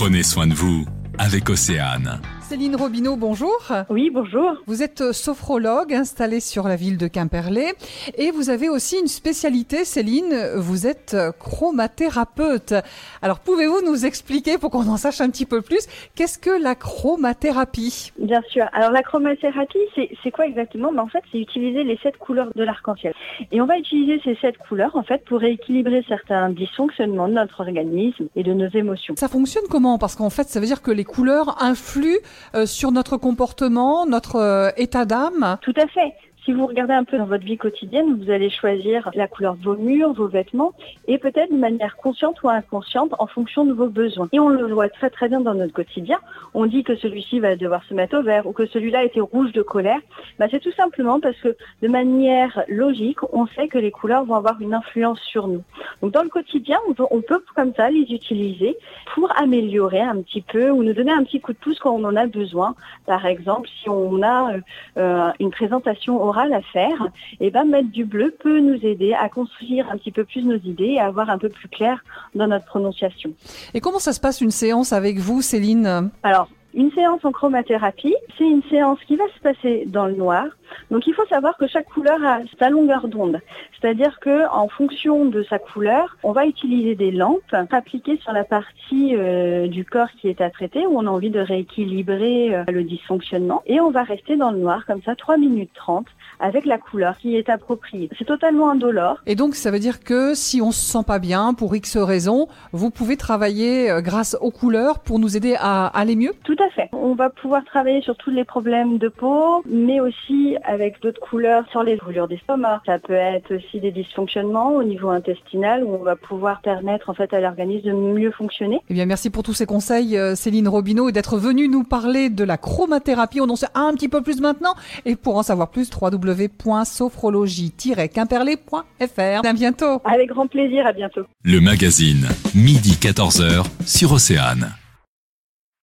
Prenez soin de vous avec Océane. Céline Robineau, bonjour. Oui, bonjour. Vous êtes sophrologue installée sur la ville de Quimperlé et vous avez aussi une spécialité, Céline, vous êtes chromathérapeute. Alors pouvez-vous nous expliquer, pour qu'on en sache un petit peu plus, qu'est-ce que la chromathérapie? Bien sûr. Alors la chromathérapie, c'est quoi exactement? Ben, En fait, c'est utiliser les sept couleurs de l'arc-en-ciel. Et on va utiliser ces sept couleurs en fait pour rééquilibrer certains dysfonctionnements de notre organisme et de nos émotions. Ça fonctionne comment? Parce qu'en fait, ça veut dire que les couleurs influent euh, sur notre comportement, notre euh, état d'âme Tout à fait. Si vous regardez un peu dans votre vie quotidienne, vous allez choisir la couleur de vos murs, vos vêtements, et peut-être de manière consciente ou inconsciente en fonction de vos besoins. Et on le voit très très bien dans notre quotidien. On dit que celui-ci va devoir se mettre au vert ou que celui-là était rouge de colère. Bah, c'est tout simplement parce que de manière logique, on sait que les couleurs vont avoir une influence sur nous. Donc dans le quotidien, on peut, on peut comme ça les utiliser pour améliorer un petit peu ou nous donner un petit coup de pouce quand on en a besoin. Par exemple, si on a euh, une présentation orale à faire, et eh ben mettre du bleu peut nous aider à construire un petit peu plus nos idées et à avoir un peu plus clair dans notre prononciation. Et comment ça se passe une séance avec vous, Céline? Alors, une séance en chromathérapie, c'est une séance qui va se passer dans le noir. Donc il faut savoir que chaque couleur a sa longueur d'onde. C'est-à-dire que en fonction de sa couleur, on va utiliser des lampes appliquées sur la partie euh, du corps qui est à traiter où on a envie de rééquilibrer euh, le dysfonctionnement et on va rester dans le noir comme ça 3 minutes 30 avec la couleur qui est appropriée. C'est totalement indolore. Et donc ça veut dire que si on se sent pas bien pour X raisons, vous pouvez travailler euh, grâce aux couleurs pour nous aider à aller mieux? Tout à fait. On va pouvoir travailler sur tous les problèmes de peau, mais aussi avec d'autres couleurs sur les brûlures d'estomac. Ça peut être aussi des dysfonctionnements au niveau intestinal où on va pouvoir permettre en fait à l'organisme de mieux fonctionner. Eh bien, merci pour tous ces conseils, euh, Céline Robineau, et d'être venue nous parler de la chromathérapie. On en sait un petit peu plus maintenant. Et pour en savoir plus, www.sophrologie-quimperlé.fr. À bientôt. Avec grand plaisir, à bientôt. Le magazine, midi 14h sur Océane.